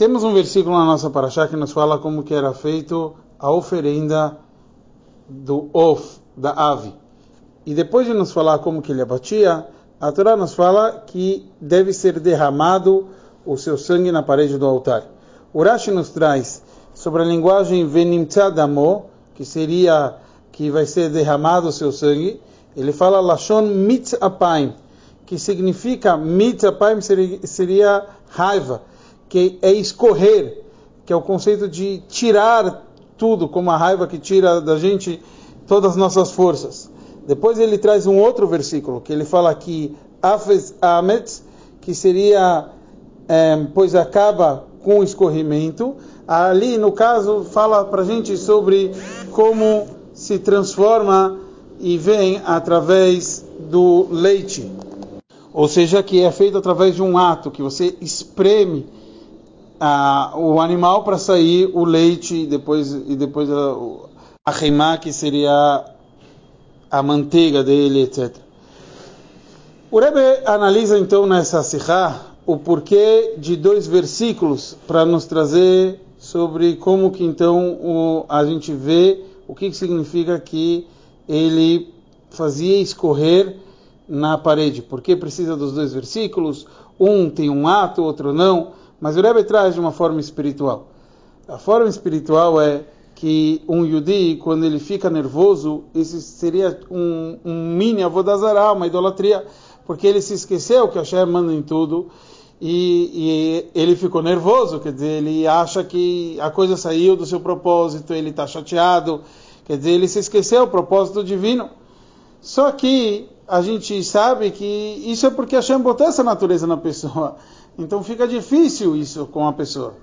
temos um versículo na nossa paraxá que nos fala como que era feito a oferenda do of, da ave. E depois de nos falar como que ele abatia, a Torá nos fala que deve ser derramado o seu sangue na parede do altar. O Rashi nos traz sobre a linguagem venimtzadamo, que seria que vai ser derramado o seu sangue. Ele fala lashon mitzapaim, que significa mitzapaim seria, seria raiva, que é escorrer, que é o conceito de tirar tudo, como a raiva que tira da gente todas as nossas forças. Depois ele traz um outro versículo, que ele fala que Afes Ametz, que seria, é, pois acaba com o escorrimento. Ali, no caso, fala para gente sobre como se transforma e vem através do leite. Ou seja, que é feito através de um ato, que você espreme ah, o animal para sair o leite e depois, e depois a, a reimá, que seria a manteiga dele, etc. O Rebbe analisa então nessa sikha o porquê de dois versículos para nos trazer sobre como que então o, a gente vê o que, que significa que ele fazia escorrer na parede. Por que precisa dos dois versículos? Um tem um ato, outro não. Mas o Rebbe traz de uma forma espiritual. A forma espiritual é que um yudi, quando ele fica nervoso, isso seria um, um mini avodazará, uma idolatria, porque ele se esqueceu que Hashem manda em tudo e, e, ele ficou nervoso, quer dizer, ele acha que a coisa saiu do seu propósito, ele está chateado, quer dizer, ele se esqueceu o propósito divino. Só que a gente sabe que isso é porque Hashem botou essa natureza na pessoa. Então fica difícil isso com a pessoa.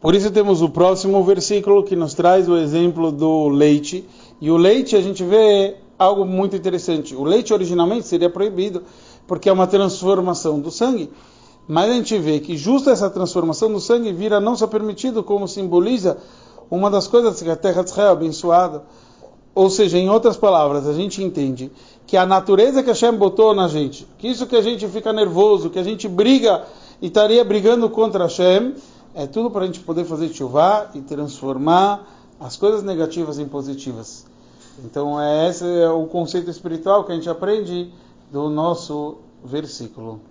Por isso temos o próximo versículo que nos traz o exemplo do leite. E o leite a gente vê algo muito interessante. O leite originalmente seria proibido porque é uma transformação do sangue. Mas a gente vê que justo essa transformação do sangue vira não só permitido, como simboliza uma das coisas que a terra de Israel é abençoada. Ou seja, em outras palavras, a gente entende que a natureza que Hashem botou na gente, que isso que a gente fica nervoso, que a gente briga e estaria brigando contra Hashem, é tudo para a gente poder fazer chuva e transformar as coisas negativas em positivas. Então, é esse é o conceito espiritual que a gente aprende do nosso versículo.